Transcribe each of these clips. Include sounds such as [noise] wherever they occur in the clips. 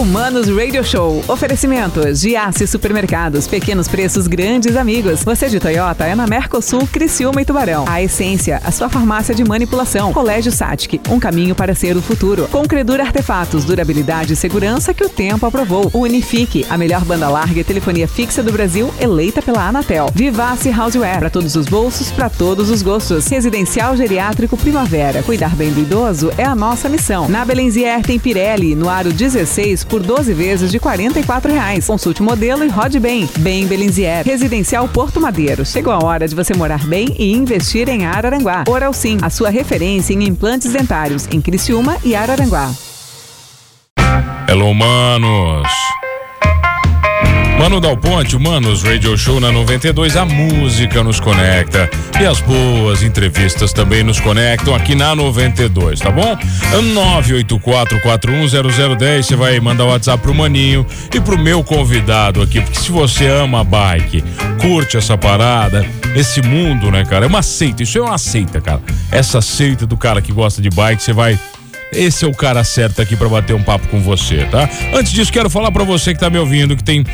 Humanos Radio Show. Oferecimento: Giasse Supermercados, pequenos preços, grandes amigos. Você de Toyota é na Mercosul, Criciúma e Tubarão. A Essência, a sua farmácia de manipulação. Colégio Satic, um caminho para ser o futuro. Com Credura Artefatos, durabilidade e segurança que o tempo aprovou. Unifique, a melhor banda larga e telefonia fixa do Brasil, eleita pela Anatel. Vivace Houseware, para todos os bolsos, para todos os gostos. Residencial Geriátrico Primavera. Cuidar bem do idoso é a nossa missão. Na Belenzier tem Pirelli, no aro 16 por 12 vezes de 44 reais. Consulte o modelo e rode bem. Bem Belenzier. Residencial Porto Madeiro. Chegou a hora de você morar bem e investir em Araranguá. Oral Sim, a sua referência em implantes dentários em Criciúma e Araranguá. Hello, manos. Mano Dal Ponte, Manos Radio Show na 92, a música nos conecta e as boas entrevistas também nos conectam aqui na 92, tá bom? 984410010, você vai mandar o WhatsApp pro Maninho e pro meu convidado aqui, porque se você ama bike, curte essa parada, esse mundo, né, cara? É uma seita, isso é uma seita, cara. Essa seita do cara que gosta de bike, você vai esse é o cara certo aqui para bater um papo com você, tá? Antes disso, quero falar para você que tá me ouvindo que tem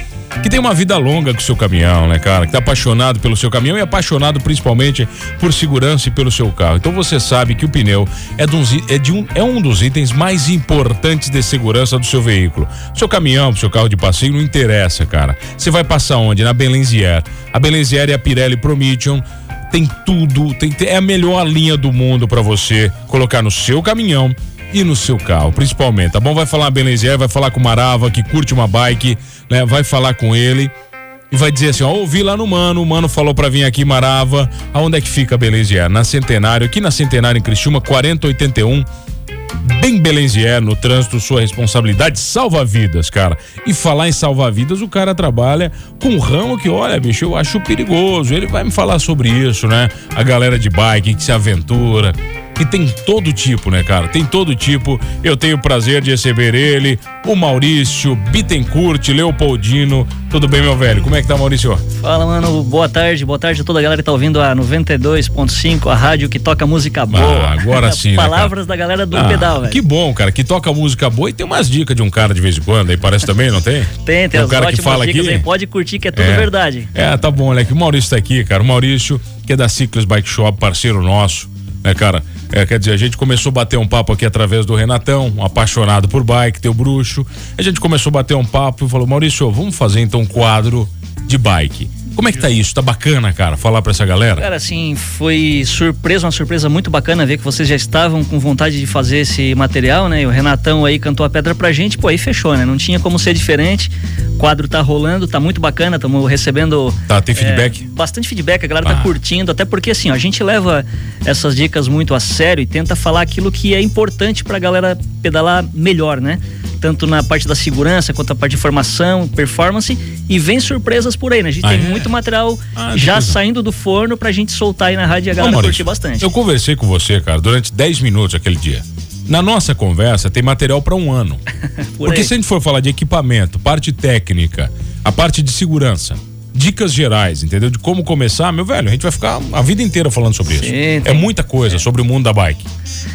que tem uma vida longa com o seu caminhão, né, cara? Que tá apaixonado pelo seu caminhão e apaixonado principalmente por segurança e pelo seu carro. Então você sabe que o pneu é, um, é, de um, é um dos itens mais importantes de segurança do seu veículo. Seu caminhão, seu carro de passeio, não interessa, cara. Você vai passar onde? Na Belenzier. A Belenzier e a Pirelli Promission tem tudo, tem, é a melhor linha do mundo para você colocar no seu caminhão e no seu carro, principalmente, tá bom? Vai falar Belenzier, vai falar com o Marava, que curte uma bike, né? Vai falar com ele e vai dizer assim, ó, ouvi lá no Mano, o Mano falou para vir aqui Marava, aonde é que fica Belenzier? Na Centenário, aqui na Centenário em Criciúma, 4081, bem Belenzier, no trânsito, sua responsabilidade, salva vidas, cara. E falar em salvar vidas, o cara trabalha com um ramo que, olha, bicho, eu acho perigoso, ele vai me falar sobre isso, né? A galera de bike que se aventura, que tem todo tipo, né, cara? Tem todo tipo. Eu tenho o prazer de receber ele, o Maurício Bittencourt, Leopoldino. Tudo bem, meu velho? Como é que tá, Maurício? Fala, mano. Boa tarde. Boa tarde a toda a galera que tá ouvindo a 92.5, a rádio que toca música boa. Ah, agora [laughs] sim. Né, Palavras né, da galera do ah, pedal, velho. Que bom, cara, que toca música boa e tem umas dicas de um cara de vez em quando, aí parece também, não tem? [laughs] tem, tem, um cara que fala aqui. Aí, pode curtir que é tudo é, verdade. É, tá bom, né? Que o Maurício tá aqui, cara. O Maurício, que é da Ciclos Bike Shop, parceiro nosso, né, cara? É, quer dizer, a gente começou a bater um papo aqui através do Renatão, um apaixonado por bike, teu bruxo. A gente começou a bater um papo e falou: Maurício, vamos fazer então um quadro de bike. Como é que tá isso? Tá bacana, cara, falar pra essa galera? Cara, assim, foi surpresa, uma surpresa muito bacana ver que vocês já estavam com vontade de fazer esse material, né? E o Renatão aí cantou a pedra pra gente, pô, aí fechou, né? Não tinha como ser diferente. O quadro tá rolando, tá muito bacana, estamos recebendo. Tá, tem feedback? É, bastante feedback, a galera tá ah. tá curtindo, até porque assim, ó, a gente leva essas dicas muito a sério e tenta falar aquilo que é importante pra galera pedalar melhor, né? Tanto na parte da segurança quanto na parte de formação, performance e vem surpresas por aí, né? A gente ah, tem é? muito material ah, já saindo do forno pra gente soltar aí na rádio e a galera Ô, curtir bastante. Eu conversei com você, cara, durante 10 minutos aquele dia. Na nossa conversa tem material para um ano. [laughs] Porque aí. se a gente for falar de equipamento, parte técnica, a parte de segurança, dicas gerais, entendeu? De como começar, meu velho, a gente vai ficar a vida inteira falando sobre Sim, isso. Tem, é muita coisa é. sobre o mundo da bike.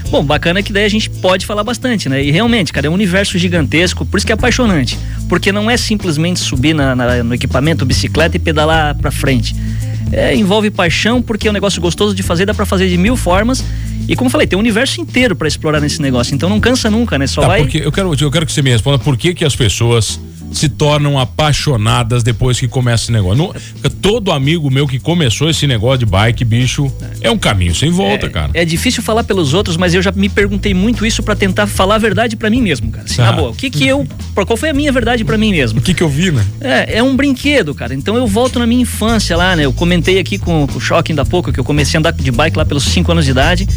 Bom, bacana que daí a gente pode falar bastante, né? E realmente, cara, é um universo gigantesco, por isso que é apaixonante. Porque não é simplesmente subir na, na, no equipamento, bicicleta e pedalar pra frente. É, envolve paixão, porque é um negócio gostoso de fazer, dá pra fazer de mil formas. E como eu falei, tem um universo inteiro para explorar nesse negócio. Então não cansa nunca, né? Só tá, vai. Eu quero, eu quero que você me responda por que, que as pessoas se tornam apaixonadas depois que começa esse negócio. Todo amigo meu que começou esse negócio de bike, bicho, é um caminho sem volta, é, cara. É difícil falar pelos outros, mas eu já me perguntei muito isso para tentar falar a verdade para mim mesmo, cara. Assim, ah. na boa, o que que eu, qual foi a minha verdade para mim mesmo? O que que eu vi, né? É, é um brinquedo, cara. Então eu volto na minha infância lá, né? Eu comentei aqui com, com o Choque ainda há pouco que eu comecei a andar de bike lá pelos 5 anos de idade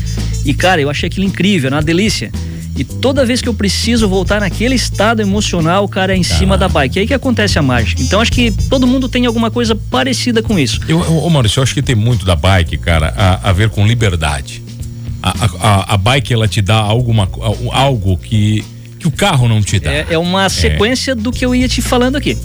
e cara, eu achei aquilo incrível, era uma delícia. E toda vez que eu preciso voltar naquele estado emocional, o cara é em ah. cima da bike. É aí que acontece a mágica. Então acho que todo mundo tem alguma coisa parecida com isso. Eu, eu, Maurício, eu acho que tem muito da bike, cara, a, a ver com liberdade. A, a, a, bike, ela te dá alguma, algo que, que o carro não te dá. É, é uma sequência é. do que eu ia te falando aqui.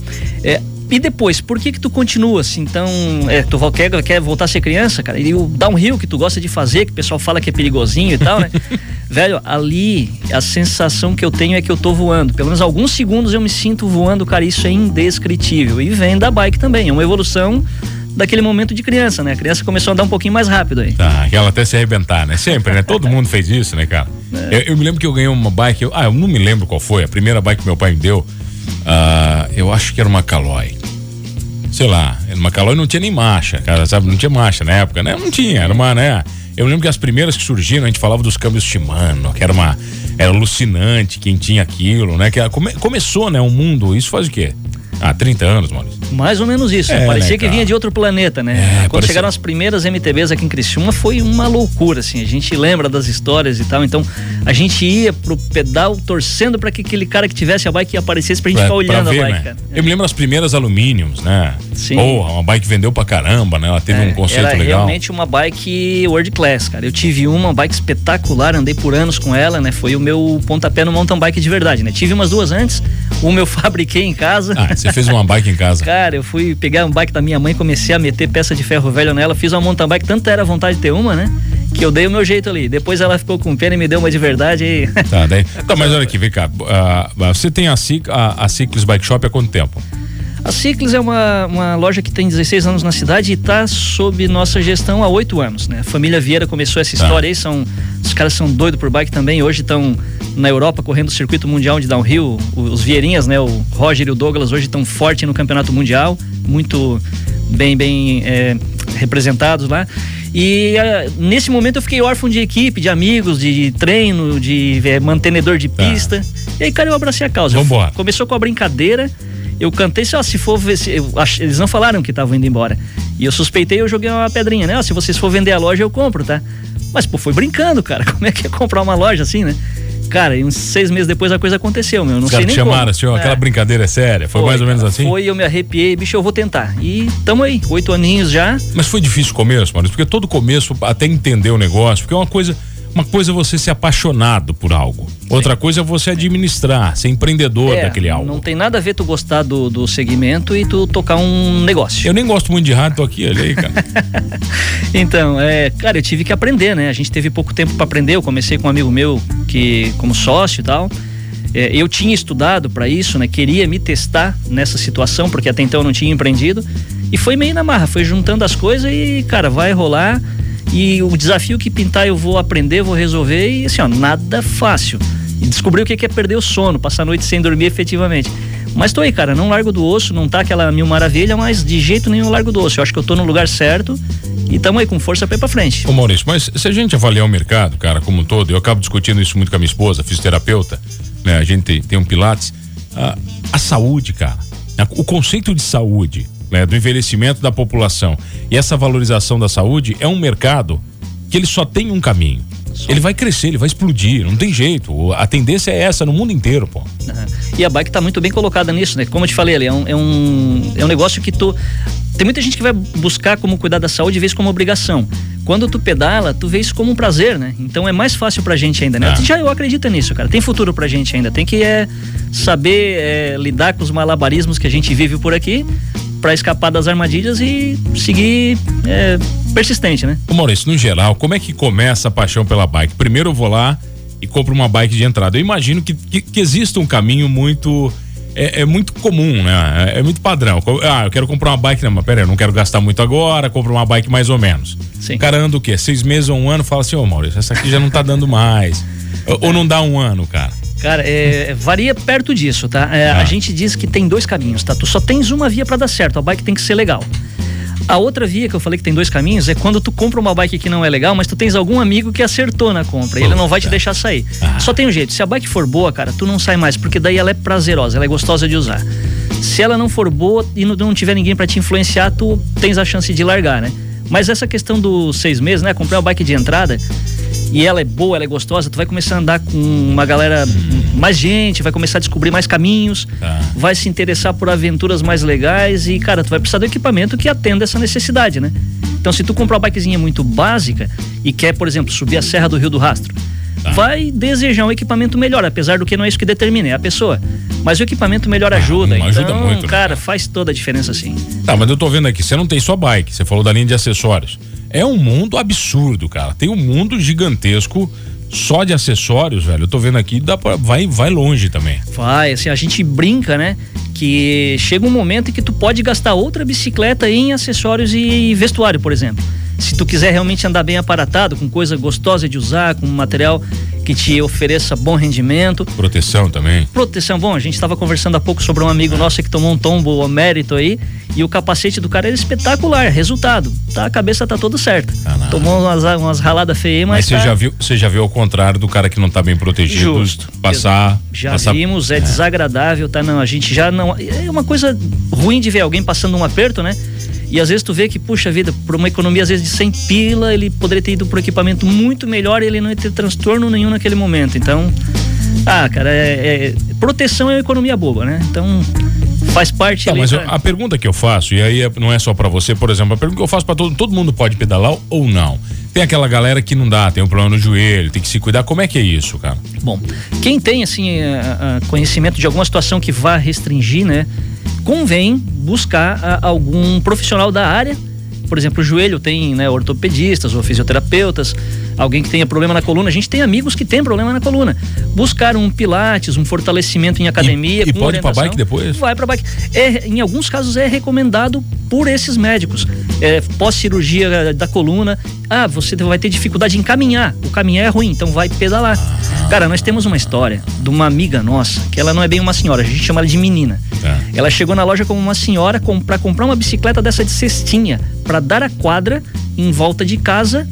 É, e depois, por que que tu continua assim? Então, é, tu quer, quer voltar a ser criança, cara? E o downhill que tu gosta de fazer, que o pessoal fala que é perigosinho e tal, né? [laughs] Velho, ali a sensação que eu tenho é que eu tô voando. Pelo menos alguns segundos eu me sinto voando, cara. Isso é indescritível. E vem da bike também. É uma evolução daquele momento de criança, né? A criança começou a andar um pouquinho mais rápido aí. Tá, aquela até se arrebentar, né? Sempre, né? Todo mundo fez isso, né, cara? É. Eu, eu, me lembro que eu ganhei uma bike, eu, ah, eu não me lembro qual foi, a primeira bike que meu pai me deu, uh, eu acho que era uma Caloi. Sei lá, uma Caloi não tinha nem marcha, cara, sabe? Não tinha marcha na época, né? Não tinha, era uma, né? Eu lembro que as primeiras que surgiram, a gente falava dos câmbios Shimano, que era uma. Era alucinante quem tinha aquilo, né? Que come, começou, né? O mundo, isso faz o quê? Ah, 30 anos, Maurício. Mais ou menos isso. É, parecia né, que vinha de outro planeta, né? É, Quando parecia... chegaram as primeiras MTBs aqui em Criciúma, foi uma loucura, assim. A gente lembra das histórias e tal. Então, a gente ia pro pedal torcendo para que aquele cara que tivesse a bike aparecesse pra gente pra, ficar olhando ver, a bike, né? Eu me lembro das primeiras alumínios, né? Sim. Porra, uma bike vendeu pra caramba, né? Ela teve é, um conceito era legal. realmente uma bike world class, cara. Eu tive uma, uma bike espetacular, andei por anos com ela, né? Foi o meu pontapé no mountain bike de verdade, né? Tive umas duas antes, uma eu [laughs] fabriquei em casa. Ah, você fez uma bike em casa? Cara, eu fui pegar um bike da minha mãe, comecei a meter peça de ferro velho nela, fiz uma mountain bike, tanto era vontade de ter uma, né? Que eu dei o meu jeito ali. Depois ela ficou com pena e me deu uma de verdade. E... Tá, daí. [laughs] tá, mas olha aqui, vem cá. Uh, você tem a, a, a Ciclis Bike Shop há quanto tempo? A Ciclis é uma, uma loja que tem 16 anos na cidade e está sob nossa gestão há oito anos, né? A família Vieira começou essa tá. história ah. aí, são, os caras são doidos por bike também, hoje estão na Europa correndo o circuito mundial de downhill, os Vieirinhas, né? O Roger e o Douglas hoje estão fortes no campeonato mundial, muito bem, bem é, representados lá. E uh, nesse momento eu fiquei órfão de equipe, de amigos, de treino, de é, mantenedor de tá. pista. E aí, cara, eu abracei a causa. Vambora. Começou com a brincadeira eu cantei só, se for ver, se, eu, eles não falaram que estavam indo embora. E eu suspeitei, eu joguei uma pedrinha, né? se vocês for vender a loja, eu compro, tá? Mas, pô, foi brincando, cara. [laughs] Como é que é comprar uma loja assim, né? Cara, e uns seis meses depois a coisa aconteceu, meu. Não Os sei nem chamaram, como. senhor, é. aquela brincadeira é séria. Foi, foi mais ou menos assim? Foi, eu me arrepiei, bicho, eu vou tentar. E tamo aí, oito aninhos já. Mas foi difícil o começo, Maurício, porque todo começo, até entender o negócio, porque é uma coisa uma coisa é você ser apaixonado por algo. Outra coisa é você administrar, ser empreendedor é, daquele algo. Não tem nada a ver tu gostar do, do segmento e tu tocar um negócio. Eu nem gosto muito de rádio, tô aqui, olha aí, cara. [laughs] então, é, cara, eu tive que aprender, né? A gente teve pouco tempo para aprender. Eu comecei com um amigo meu que como sócio e tal. É, eu tinha estudado para isso, né? Queria me testar nessa situação, porque até então eu não tinha empreendido. E foi meio na marra, foi juntando as coisas e, cara, vai rolar. E o desafio que pintar eu vou aprender, vou resolver e assim, ó, nada fácil. E descobri o que é perder o sono, passar a noite sem dormir efetivamente. Mas tô aí, cara, não largo do osso, não tá aquela mil maravilha, mas de jeito nenhum largo do osso. Eu acho que eu tô no lugar certo e tamo aí com força pra ir pra frente. Ô Maurício, mas se a gente avaliar o mercado, cara, como um todo, eu acabo discutindo isso muito com a minha esposa, fisioterapeuta, né? A gente tem, tem um pilates. A, a saúde, cara, o conceito de saúde, né, do envelhecimento da população e essa valorização da saúde é um mercado que ele só tem um caminho. Só. Ele vai crescer, ele vai explodir, não tem jeito. A tendência é essa no mundo inteiro, pô. E a bike tá muito bem colocada nisso, né? Como eu te falei, é um, é um, é um negócio que tu. Tem muita gente que vai buscar como cuidar da saúde e vê isso como obrigação. Quando tu pedala, tu vê isso como um prazer, né? Então é mais fácil pra gente ainda, né? Ah. Já eu acredito nisso, cara. Tem futuro pra gente ainda. Tem que é, saber é, lidar com os malabarismos que a gente vive por aqui para escapar das armadilhas e seguir é, persistente, né? Ô Maurício, no geral, como é que começa a paixão pela bike? Primeiro eu vou lá e compro uma bike de entrada. Eu imagino que, que, que exista um caminho muito. É, é, muito comum, né? É, é, muito padrão. Ah, eu quero comprar uma bike, não, mas pera aí, eu não quero gastar muito agora, compro uma bike mais ou menos. Sim. O cara anda o quê? Seis meses ou um ano, fala assim, ô Maurício, essa aqui já não tá dando mais. [laughs] ou, ou não dá um ano, cara. Cara, é, varia perto disso, tá? É, ah. A gente diz que tem dois caminhos, tá? Tu só tens uma via para dar certo, a bike tem que ser legal. A outra via que eu falei que tem dois caminhos é quando tu compra uma bike que não é legal, mas tu tens algum amigo que acertou na compra e ele não vai te deixar sair. Ah. Só tem um jeito, se a bike for boa, cara, tu não sai mais, porque daí ela é prazerosa, ela é gostosa de usar. Se ela não for boa e não tiver ninguém para te influenciar, tu tens a chance de largar, né? Mas essa questão dos seis meses, né? Comprar uma bike de entrada, e ela é boa, ela é gostosa, tu vai começar a andar com uma galera, mais gente, vai começar a descobrir mais caminhos, tá. vai se interessar por aventuras mais legais e, cara, tu vai precisar do equipamento que atenda essa necessidade, né? Então, se tu comprar uma bikezinha muito básica e quer, por exemplo, subir a Serra do Rio do Rastro, tá. vai desejar um equipamento melhor, apesar do que não é isso que determina, é a pessoa. Mas o equipamento melhor ah, ajuda. então, ajuda muito, né? cara, né? faz toda a diferença sim. Tá, mas eu tô vendo aqui, você não tem só bike, você falou da linha de acessórios. É um mundo absurdo, cara. Tem um mundo gigantesco só de acessórios, velho. Eu tô vendo aqui, dá pra, vai, vai longe também. Vai, assim, a gente brinca, né? Que chega um momento em que tu pode gastar outra bicicleta em acessórios e vestuário, por exemplo. Se tu quiser realmente andar bem aparatado, com coisa gostosa de usar, com material que te ofereça bom rendimento. Proteção também. Proteção, bom, a gente estava conversando há pouco sobre um amigo nosso que tomou um tombo mérito aí e o capacete do cara era espetacular. Resultado, tá, a cabeça tá toda certa. Ah, Tomou umas, umas raladas feias, mas. Mas você, tá... já viu, você já viu ao contrário do cara que não tá bem protegido? Justo. Passar. Já passar... vimos, é, é desagradável, tá? Não, a gente já não. É uma coisa ruim de ver alguém passando um aperto, né? E às vezes tu vê que, puxa vida, por uma economia às vezes de 100 pila, ele poderia ter ido um equipamento muito melhor e ele não ia ter transtorno nenhum naquele momento. Então, ah, cara, é, é proteção é uma economia boba, né? Então, faz parte tá, mas pra... eu, a pergunta que eu faço, e aí é, não é só para você, por exemplo, a pergunta que eu faço para todo, todo mundo pode pedalar ou não? Tem aquela galera que não dá, tem um problema no joelho, tem que se cuidar. Como é que é isso, cara? Bom, quem tem assim a, a conhecimento de alguma situação que vá restringir, né? Convém buscar a, algum profissional da área. Por exemplo, o joelho tem né, ortopedistas ou fisioterapeutas, alguém que tenha problema na coluna. A gente tem amigos que têm problema na coluna. Buscar um pilates, um fortalecimento em academia. E, e pode ir para bike depois? Vai para bike. É, em alguns casos é recomendado por esses médicos. É, Pós-cirurgia da coluna. Ah, você vai ter dificuldade em caminhar. O caminhar é ruim, então vai pedalar. Ah. Cara, nós temos uma história de uma amiga nossa, que ela não é bem uma senhora, a gente chama ela de menina. Tá. Ela chegou na loja como uma senhora com, para comprar uma bicicleta dessa de cestinha, para dar a quadra em volta de casa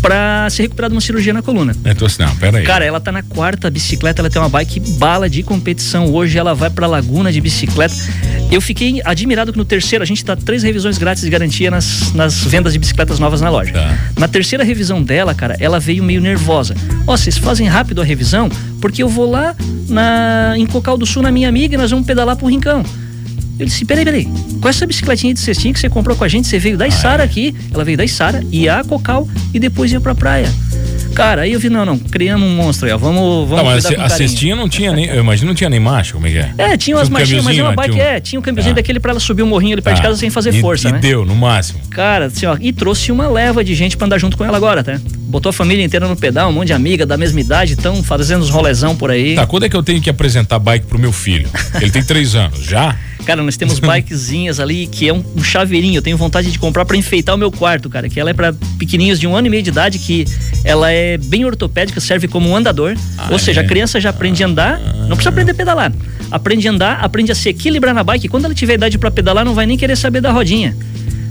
pra se recuperar de uma cirurgia na coluna. É, tô assim, não, pera aí. Cara, ela tá na quarta bicicleta, ela tem uma bike bala de competição. Hoje ela vai pra Laguna de bicicleta. Eu fiquei admirado que no terceiro, a gente dá três revisões grátis de garantia nas, nas vendas de bicicletas novas na loja. Tá. Na terceira revisão dela, cara, ela veio meio nervosa. Ó, oh, vocês fazem rápido a revisão, porque eu vou lá na, em Cocal do Sul na minha amiga e nós vamos pedalar pro Rincão. Eu disse, peraí, peraí, com essa bicicletinha de cestinha que você comprou com a gente, você veio da Isara ah, é. aqui, ela veio da Isara, ia a Cocal e depois ia pra praia. Cara, aí eu vi, não, não, criamos um monstro aí, ó. Vamos, vamos. Não, mas a, a cestinha não tinha nem. Eu imagino não tinha nem marcha, como é que é? É, tinha umas um marchinhas, mas uma bike, um... é, tinha um câmbiozinho ah. daquele pra ela subir o um morrinho ali perto ah. de casa sem fazer e, força, e né? deu, no máximo. Cara, assim, ó, e trouxe uma leva de gente pra andar junto com ela agora, tá? Botou a família inteira no pedal, um monte de amiga da mesma idade, estão fazendo uns rolezão por aí. Tá, quando é que eu tenho que apresentar bike pro meu filho? Ele tem três anos, já? Cara, nós temos [laughs] bikezinhas ali que é um, um, chaveirinho. Eu tenho vontade de comprar para enfeitar o meu quarto, cara. Que ela é para pequenininhos de um ano e meio de idade, que ela é bem ortopédica, serve como um andador. Ah, Ou seja, é? a criança já aprende a andar, não precisa aprender a pedalar. Aprende a andar, aprende a se equilibrar na bike. Quando ela tiver idade para pedalar, não vai nem querer saber da rodinha.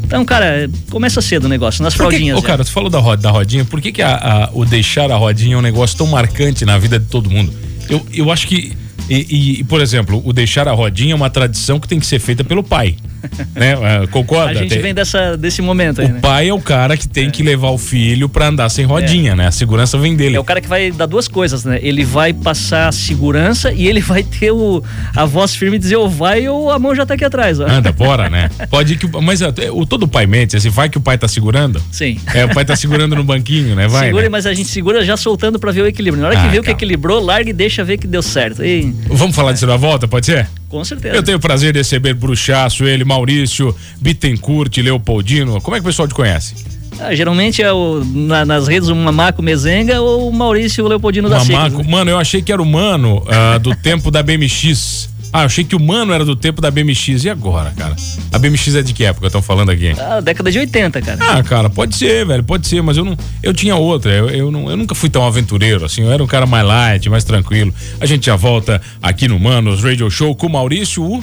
Então, cara, começa cedo o negócio, nas fraldinhas. Ô, cara, tu falou da, roda, da rodinha, por que, que a, a, o deixar a rodinha é um negócio tão marcante na vida de todo mundo? Eu, eu acho que e, e, por exemplo, o deixar a rodinha é uma tradição que tem que ser feita pelo pai. [laughs] né? É, concorda? A gente vem dessa, desse momento aí, O né? pai é o cara que tem é. que levar o filho para andar sem rodinha, é. né? A segurança vem dele. É o cara que vai dar duas coisas, né? Ele vai passar a segurança e ele vai ter o, a voz firme e dizer ou vai ou a mão já tá aqui atrás. Ó. Anda, bora, né? [laughs] Pode que. Mas é, o, todo pai mente, assim, vai que o pai tá segurando? Sim. É, o pai tá segurando no [laughs] banquinho, né? Vai. Segura, né? mas a gente segura já soltando para ver o equilíbrio. Na hora ah, que viu que equilibrou, larga e deixa ver que deu certo. E... Vamos falar disso na volta, pode ser? Com certeza. Eu tenho o prazer de receber Bruxaço, ele, Maurício, Bittencourt, Leopoldino. Como é que o pessoal te conhece? Ah, geralmente é o, na, nas redes o Mamaco Mezenga ou o Maurício Leopoldino da Mamaco, né? Mano, eu achei que era o Mano uh, do [laughs] tempo da BMX. Ah, eu achei que o Mano era do tempo da BMX. E agora, cara? A BMX é de que época estão falando aqui? Ah, década de 80, cara. Ah, cara, pode ser, velho, pode ser, mas eu não. Eu tinha outra. Eu, eu, não, eu nunca fui tão aventureiro, assim. Eu era um cara mais light, mais tranquilo. A gente já volta aqui no Manos Radio Show com o Maurício. O...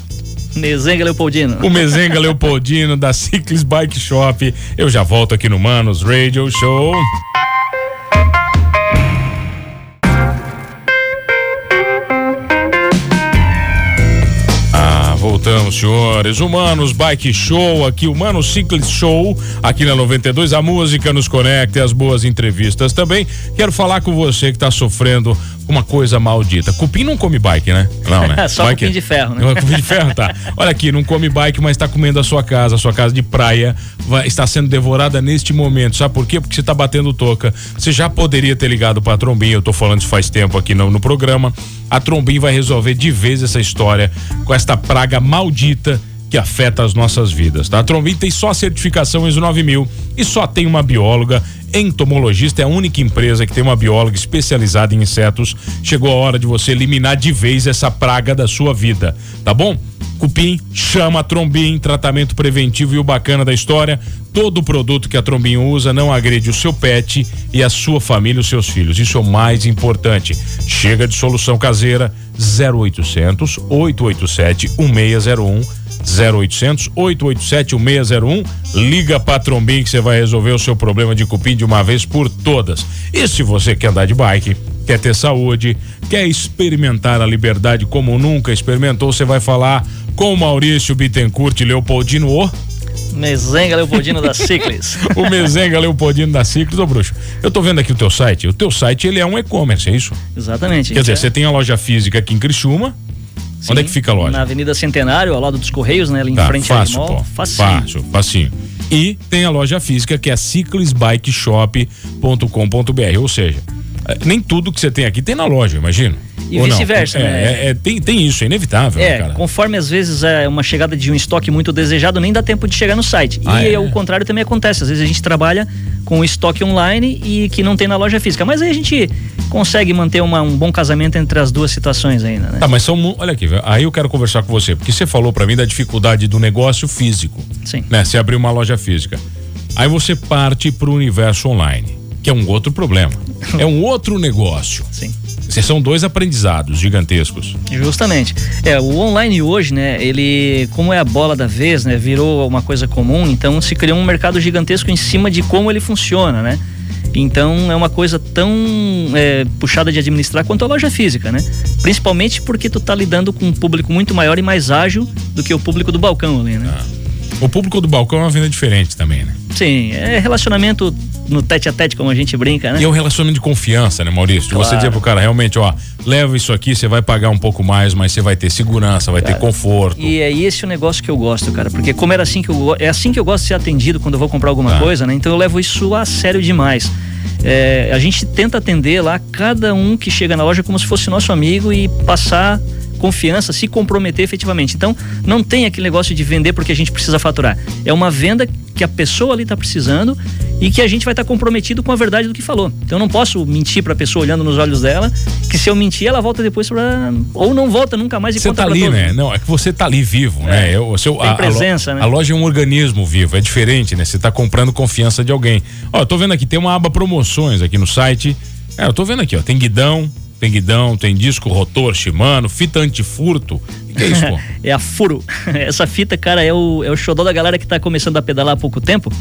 Mezenga Leopoldino. O Mezenga Leopoldino da Cyclis Bike Shop. Eu já volto aqui no Manos Radio Show. Então, senhores, Humanos Bike Show, aqui, Humanos Cyclist Show, aqui na 92. A música nos conecta e as boas entrevistas também. Quero falar com você que está sofrendo uma coisa maldita. Cupim não come bike, né? Não, né? [laughs] Só bike, cupim de ferro, né? [laughs] cupim de ferro, tá. Olha aqui, não come bike, mas está comendo a sua casa, a sua casa de praia vai, está sendo devorada neste momento. Sabe por quê? Porque você está batendo toca. Você já poderia ter ligado para a Trombinha, eu tô falando isso faz tempo aqui no, no programa. A Trombinha vai resolver de vez essa história com esta praga maldita que afeta as nossas vidas, tá? A Trombin tem só certificação ISO 9000 e só tem uma bióloga entomologista, é a única empresa que tem uma bióloga especializada em insetos. Chegou a hora de você eliminar de vez essa praga da sua vida, tá bom? Cupim, chama a Trombin, tratamento preventivo e o bacana da história, todo produto que a Trombin usa não agride o seu pet e a sua família, os seus filhos. Isso é o mais importante. Chega de solução caseira 0800 887 1601 0800 887 1601. Liga para Trombim que você vai resolver o seu problema de cupim de uma vez por todas. E se você quer andar de bike, quer ter saúde, quer experimentar a liberdade como nunca experimentou, você vai falar com Maurício Bittencourt Leopoldino o Mezenga Leopoldino da Ciclis. [laughs] o Mezenga Leopoldino da Ciclis, ô bruxo. Eu tô vendo aqui o teu site. O teu site ele é um e-commerce, é isso? Exatamente. Quer dizer, é. você tem a loja física aqui em Criciúma, Sim, Onde é que fica a loja? Na Avenida Centenário, ao lado dos Correios, né? Ali tá, em frente fácil, ao mall. Facinho. Fácil, facinho. E tem a loja física que é ciclisbikeshop.com.br, ou seja, é, nem tudo que você tem aqui tem na loja, imagina. E vice-versa, é, né? É, é, tem, tem isso, é inevitável. É, né, conforme às vezes é uma chegada de um estoque muito desejado, nem dá tempo de chegar no site. Ah, e é? o contrário também acontece. Às vezes a gente trabalha com estoque online e que não tem na loja física. Mas aí a gente consegue manter uma, um bom casamento entre as duas situações ainda, né? Tá, mas são. Olha aqui, aí eu quero conversar com você, porque você falou para mim da dificuldade do negócio físico. Sim. Né? Você abrir uma loja física. Aí você parte para o universo online, que é um outro problema. [laughs] é um outro negócio. Sim. Vocês são dois aprendizados gigantescos. Justamente. É, o online hoje, né, ele, como é a bola da vez, né, virou uma coisa comum, então se criou um mercado gigantesco em cima de como ele funciona, né? Então é uma coisa tão é, puxada de administrar quanto a loja física, né? Principalmente porque tu tá lidando com um público muito maior e mais ágil do que o público do balcão ali, né? Ah. O público do balcão é uma venda diferente também, né? Sim, é relacionamento no tete a tete, como a gente brinca, né? E é um relacionamento de confiança, né, Maurício? Claro. Você dizer pro cara, realmente, ó, leva isso aqui, você vai pagar um pouco mais, mas você vai ter segurança, vai cara, ter conforto. E é esse o negócio que eu gosto, cara, porque como era assim que eu é assim que eu gosto de ser atendido quando eu vou comprar alguma tá. coisa, né? Então eu levo isso a sério demais. É, a gente tenta atender lá cada um que chega na loja como se fosse nosso amigo e passar confiança, se comprometer efetivamente. Então, não tem aquele negócio de vender porque a gente precisa faturar. É uma venda que a pessoa ali está precisando e que a gente vai estar tá comprometido com a verdade do que falou. Então, eu não posso mentir para a pessoa olhando nos olhos dela, que se eu mentir, ela volta depois para ou não volta nunca mais e você conta tá ali, né? Não, é que você tá ali vivo, é. né? Eu, seu, tem a, presença, a, né? A loja é um organismo vivo, é diferente, né? Você está comprando confiança de alguém. Ó, eu tô vendo aqui, tem uma aba promoções aqui no site. É, eu tô vendo aqui, ó, tem guidão, tem guidão, tem disco rotor Shimano, fita antifurto. O que é isso, pô? [laughs] é a Furo. [laughs] Essa fita, cara, é o, é o xodó da galera que tá começando a pedalar há pouco tempo.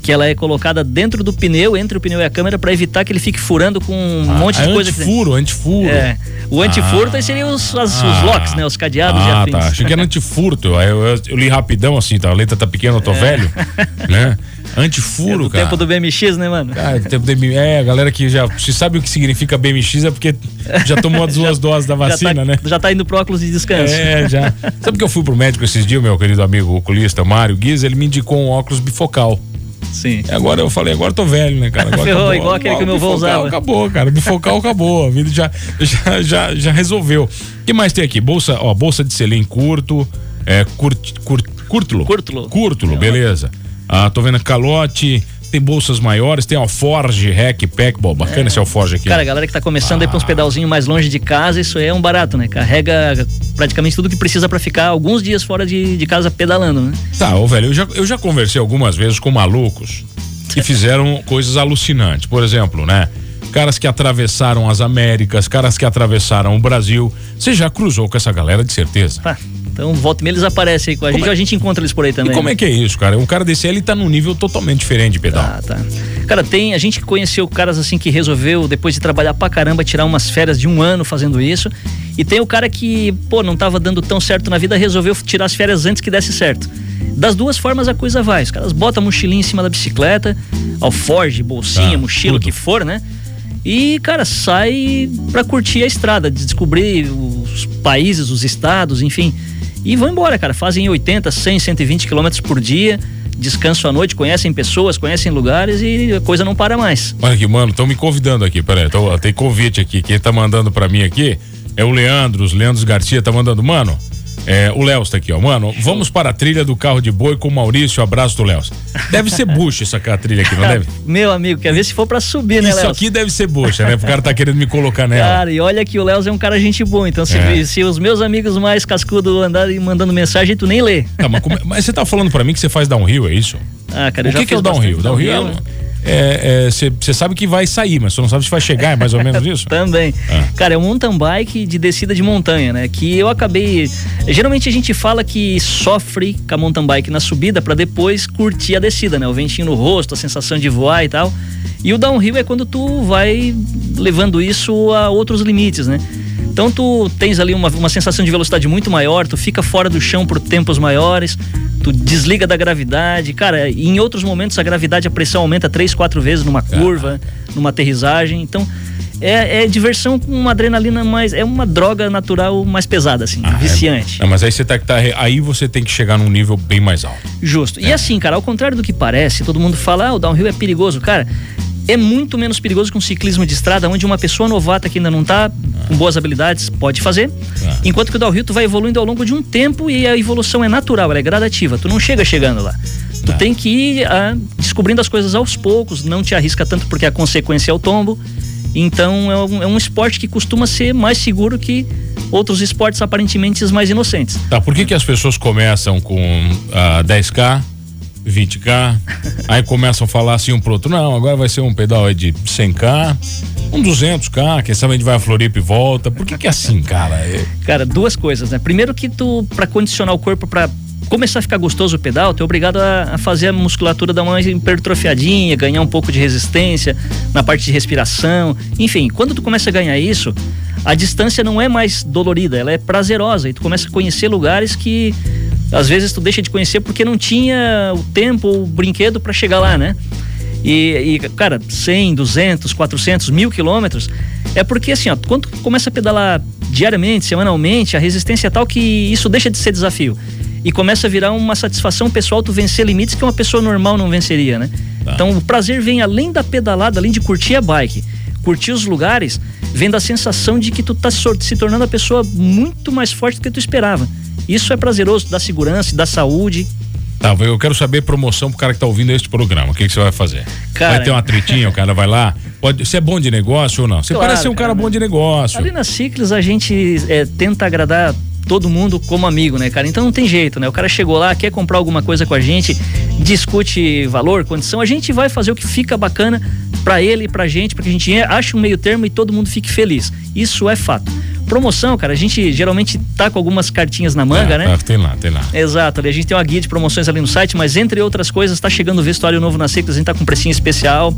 Que ela é colocada dentro do pneu, entre o pneu e a câmera, para evitar que ele fique furando com um ah, monte de é coisa. Antifuro, antifuro. É. O antifurto ah, seriam os, as, ah, os locks, né? Os cadeados ah, e afins. tá. Achei que era [laughs] antifurto. Eu, eu, eu, li rapidão assim, tá? A letra tá pequena, eu tô é. velho. Né? Antifuro, é cara. tempo do BMX, né, mano? Ah, tempo do BMX. É, a galera que já. Se sabe o que significa BMX é porque já tomou as [laughs] duas doses da vacina, já tá, né? Já tá indo pro óculos de descanso. É, já. Sabe que eu fui pro médico esses dias, meu querido amigo oculista Mário Guiz, ele me indicou um óculos bifocal. Sim. E agora eu falei, agora tô velho, né, cara? Agora Ferrou, acabou, igual aquele que o meu avô usava. Acabou, cara. Bifocal acabou. A vida já, já, já, já resolveu. O que mais tem aqui? Bolsa, ó, bolsa de selim curto, é, curt, curt, curtulo. Curtulo. Curtulo, beleza. Ah, tô vendo calote tem bolsas maiores, tem Alforge, Hack, Pack, bom, bacana é. esse Alforge aqui. Cara, a galera que tá começando ah. aí pra uns pedalzinhos mais longe de casa, isso aí é um barato, né? Carrega praticamente tudo que precisa para ficar alguns dias fora de, de casa pedalando, né? Tá, ô velho, eu já, eu já conversei algumas vezes com malucos que fizeram coisas alucinantes. Por exemplo, né? Caras que atravessaram as Américas, caras que atravessaram o Brasil. Você já cruzou com essa galera, de certeza? Ah. Então, volta e meia eles aparecem aí com a como gente, é? a gente encontra eles por aí também. E como é que é isso, cara? Um cara desse ele tá num nível totalmente diferente de pedal. Ah, tá. Cara, tem, a gente conheceu caras assim que resolveu, depois de trabalhar pra caramba, tirar umas férias de um ano fazendo isso E tem o cara que, pô, não tava dando tão certo na vida, resolveu tirar as férias antes que desse certo. Das duas formas a coisa vai. Os caras botam a mochilinha em cima da bicicleta, alforge, bolsinha, tá, mochila, o que for, né? E, cara, sai pra curtir a estrada, descobrir os países, os estados, enfim. E vão embora, cara. Fazem 80, 100, 120 quilômetros por dia descansam à noite, conhecem pessoas, conhecem lugares e a coisa não para mais. Olha aqui, mano, estão me convidando aqui, peraí, tô, tem convite aqui, quem tá mandando para mim aqui é o Leandro, os Leandros Garcia tá mandando, mano, é, o Léo está aqui, ó. Mano, vamos para a trilha do carro de boi com o Maurício. Abraço do Léo. Deve ser bucha essa trilha aqui, não deve? Meu amigo, quer ver se for para subir, né, Léo? Isso aqui deve ser bucha, né? O cara tá querendo me colocar nela. Cara, e olha que o Léo é um cara gente boa. Então, se, é. se os meus amigos mais cascudos andarem mandando mensagem, tu nem lê. Tá, mas, como, mas, você tá falando para mim que você faz downhill, é isso? Ah, cara, o que, que é o downhill? Downhill, downhill é você é, é, sabe que vai sair, mas você não sabe se vai chegar, é mais ou menos isso? [laughs] Também. Ah. Cara, é um mountain bike de descida de montanha, né? Que eu acabei. Geralmente a gente fala que sofre com a mountain bike na subida para depois curtir a descida, né? O ventinho no rosto, a sensação de voar e tal. E o downhill é quando tu vai levando isso a outros limites, né? Então tu tens ali uma, uma sensação de velocidade muito maior, tu fica fora do chão por tempos maiores, tu desliga da gravidade. Cara, em outros momentos a gravidade, a pressão aumenta três, quatro vezes numa curva, numa aterrissagem. Então é, é, diversão com uma adrenalina mais. É uma droga natural mais pesada, assim, ah, é. viciante. É, mas aí você tá, tá, aí você tem que chegar num nível bem mais alto. Justo. É. E assim, cara, ao contrário do que parece, todo mundo fala, ah, o downhill é perigoso. Cara, é muito menos perigoso que um ciclismo de estrada, onde uma pessoa novata que ainda não está com boas habilidades pode fazer, ah. enquanto que o downhill tu vai evoluindo ao longo de um tempo e a evolução é natural, ela é gradativa, tu não chega chegando lá. Tu ah. tem que ir ah, descobrindo as coisas aos poucos, não te arrisca tanto porque a consequência é o tombo. Então é um, é um esporte que costuma ser mais seguro que outros esportes aparentemente mais inocentes. Tá, por que, que as pessoas começam com uh, 10K, 20k. aí começam a falar assim um pro outro, não, agora vai ser um pedal de 100k, um 200k, quem sabe a gente vai a Floripa e volta. Por que que é assim, cara? É... Cara, duas coisas, né? Primeiro que tu, para condicionar o corpo para começar a ficar gostoso o pedal, tu é obrigado a, a, fazer a musculatura dar uma hipertrofiadinha, ganhar um pouco de resistência na parte de respiração. Enfim, quando tu começa a ganhar isso, a distância não é mais dolorida, ela é prazerosa e tu começa a conhecer lugares que às vezes tu deixa de conhecer porque não tinha o tempo ou o brinquedo para chegar lá, né? E, e, cara, 100, 200, 400, mil quilômetros, é porque assim, ó, quando tu começa a pedalar diariamente, semanalmente, a resistência é tal que isso deixa de ser desafio. E começa a virar uma satisfação pessoal tu vencer limites que uma pessoa normal não venceria, né? Tá. Então o prazer vem além da pedalada, além de curtir a bike, curtir os lugares, vem da sensação de que tu tá se tornando a pessoa muito mais forte do que tu esperava. Isso é prazeroso, da segurança, da saúde. Tá, eu quero saber promoção pro cara que tá ouvindo este programa. O que, que você vai fazer? Cara, vai ter uma tretinha, o cara vai lá. Pode, você é bom de negócio ou não? Você claro, parece ser um cara, cara bom de negócio. Ali na Ciclis a gente é, tenta agradar todo mundo como amigo, né, cara? Então não tem jeito, né? O cara chegou lá, quer comprar alguma coisa com a gente, discute valor, condição, a gente vai fazer o que fica bacana para ele e pra gente, para que a gente ache um meio termo e todo mundo fique feliz. Isso é fato. Promoção, cara, a gente geralmente tá com algumas cartinhas na manga, é, né? Tá, tem lá, tem lá. Exato, a gente tem uma guia de promoções ali no site, mas entre outras coisas, tá chegando o vestuário novo na Secas, a gente tá com precinho especial.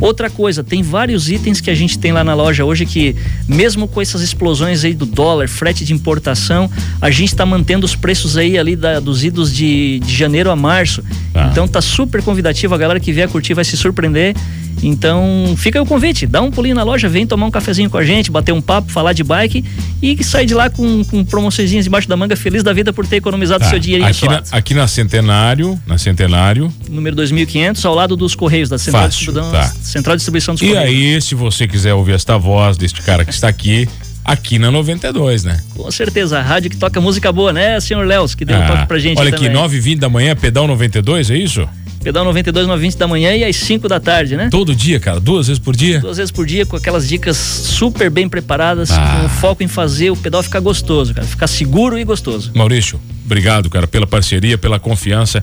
Outra coisa, tem vários itens que a gente tem lá na loja hoje que, mesmo com essas explosões aí do dólar, frete de importação, a gente tá mantendo os preços aí ali da, dos idos de, de janeiro a março. Tá. Então tá super convidativo, a galera que vier curtir vai se surpreender. Então, fica o convite, dá um pulinho na loja, vem tomar um cafezinho com a gente, bater um papo, falar de bike e sair de lá com, com promoções embaixo da manga, feliz da vida por ter economizado tá. seu dinheirinho aqui na, aqui na Centenário, na Centenário. Número 2500, ao lado dos Correios, da Central, Fácil, de, tá. Central de Distribuição dos e Correios. E aí, se você quiser ouvir esta voz deste cara que está aqui, aqui na 92, né? Com certeza, a rádio que toca música boa, né, senhor Léo, que deu ah, um toque pra gente Olha aqui, 9h20 da manhã, pedal 92, é isso? Pedal 92, 9h20 da manhã e às 5 da tarde, né? Todo dia, cara? Duas vezes por dia? Duas vezes por dia, com aquelas dicas super bem preparadas, ah. com foco em fazer o pedal ficar gostoso, cara. Ficar seguro e gostoso. Maurício, obrigado, cara, pela parceria, pela confiança.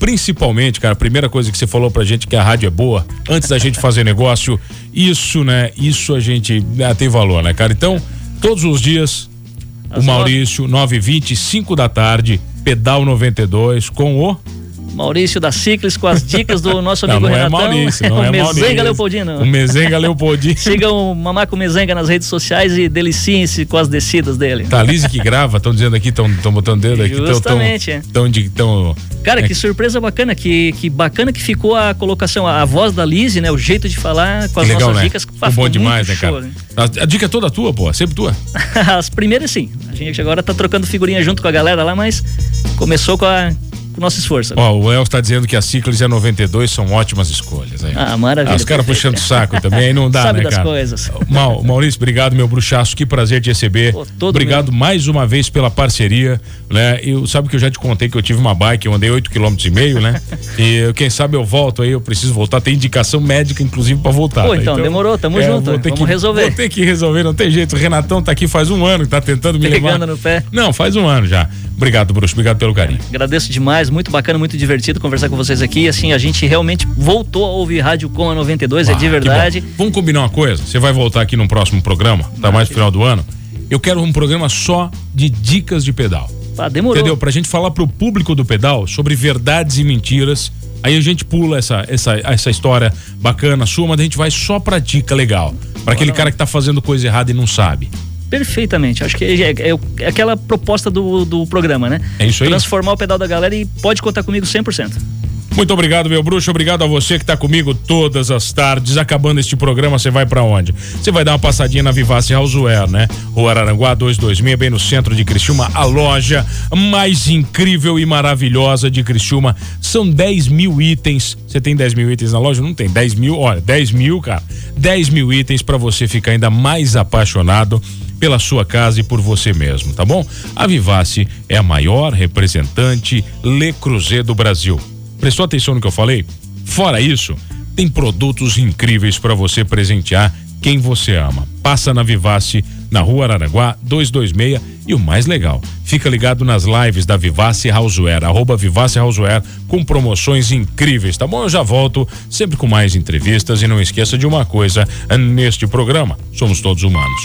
Principalmente, cara, a primeira coisa que você falou pra gente que a rádio é boa, antes da gente fazer negócio, isso, né? Isso a gente né, tem valor, né, cara? Então, todos os dias, As o Maurício, 9h20, 5 da tarde, pedal 92, com o Maurício da Ciclis com as dicas do nosso amigo não, não Renatão. É Maurício, não o é Mezenga Maurício. Leopoldino. O Mezenga Leopoldino. [laughs] Sigam o Mamaco Mezenga nas redes sociais e deliciem-se com as descidas dele. Tá, Lise que grava, estão dizendo aqui, estão botando dedo aqui. Justamente, tão, tão, é. Tão, Cara, é. que surpresa bacana, que, que bacana que ficou a colocação, a, a voz da Lise, né? O jeito de falar com as legal, nossas né? dicas. Ficou bom demais, né, cara? né? A, a, dica é toda tua, pô, sempre tua. [laughs] as primeiras sim. A gente agora tá trocando figurinha junto com a galera lá, mas começou com a o nosso esforço. Ó, o El está dizendo que a Ciclis e a 92 são ótimas escolhas. Aí. Ah, maravilha. Ah, os caras puxando o saco também, aí não dá, Sabe né, das cara? coisas. Maurício, obrigado, meu bruxaço, que prazer te receber. Pô, obrigado mais uma vez pela parceria, né? Eu sabe que eu já te contei que eu tive uma bike, eu andei 8 km e meio, né? [laughs] e quem sabe eu volto aí, eu preciso voltar, tem indicação médica inclusive para voltar. Pô, então, então, demorou, tamo é, junto. Vamos que, resolver. Vou ter que resolver, não tem jeito. O Renatão tá aqui faz um ano, tá tentando me Pegando levar. no pé. Não, faz um ano já. Obrigado, bruxo, obrigado pelo carinho. Agradeço demais, muito bacana, muito divertido conversar com vocês aqui. Assim, a gente realmente voltou a ouvir Rádio Com a 92, ah, é de verdade. Vamos combinar uma coisa? Você vai voltar aqui no próximo programa, tá mais no final do ano. Eu quero um programa só de dicas de pedal. Ah, demorou. Entendeu? Pra gente falar pro público do pedal sobre verdades e mentiras. Aí a gente pula essa, essa, essa história bacana sua, mas a gente vai só pra dica legal. Para aquele cara que tá fazendo coisa errada e não sabe. Perfeitamente. Acho que é, é, é, aquela proposta do, do programa, né? É isso aí. Transformar o pedal da galera e pode contar comigo 100%. Muito obrigado, meu bruxo. Obrigado a você que está comigo todas as tardes. Acabando este programa, você vai para onde? Você vai dar uma passadinha na Vivace Houseware, né? Rua Araranguá 226, bem no centro de Criciúma. A loja mais incrível e maravilhosa de Criciúma. São 10 mil itens. Você tem 10 mil itens na loja? Não tem. 10 mil, olha, 10 mil, cara. 10 mil itens para você ficar ainda mais apaixonado pela sua casa e por você mesmo, tá bom? A Vivace é a maior representante Le Creuset do Brasil. Prestou atenção no que eu falei? Fora isso, tem produtos incríveis para você presentear quem você ama. Passa na Vivace, na Rua Araranguá 226 e o mais legal, fica ligado nas lives da Vivace Houseware, arroba Vivace Houseware, com promoções incríveis, tá bom? Eu já volto sempre com mais entrevistas e não esqueça de uma coisa neste programa, somos todos humanos.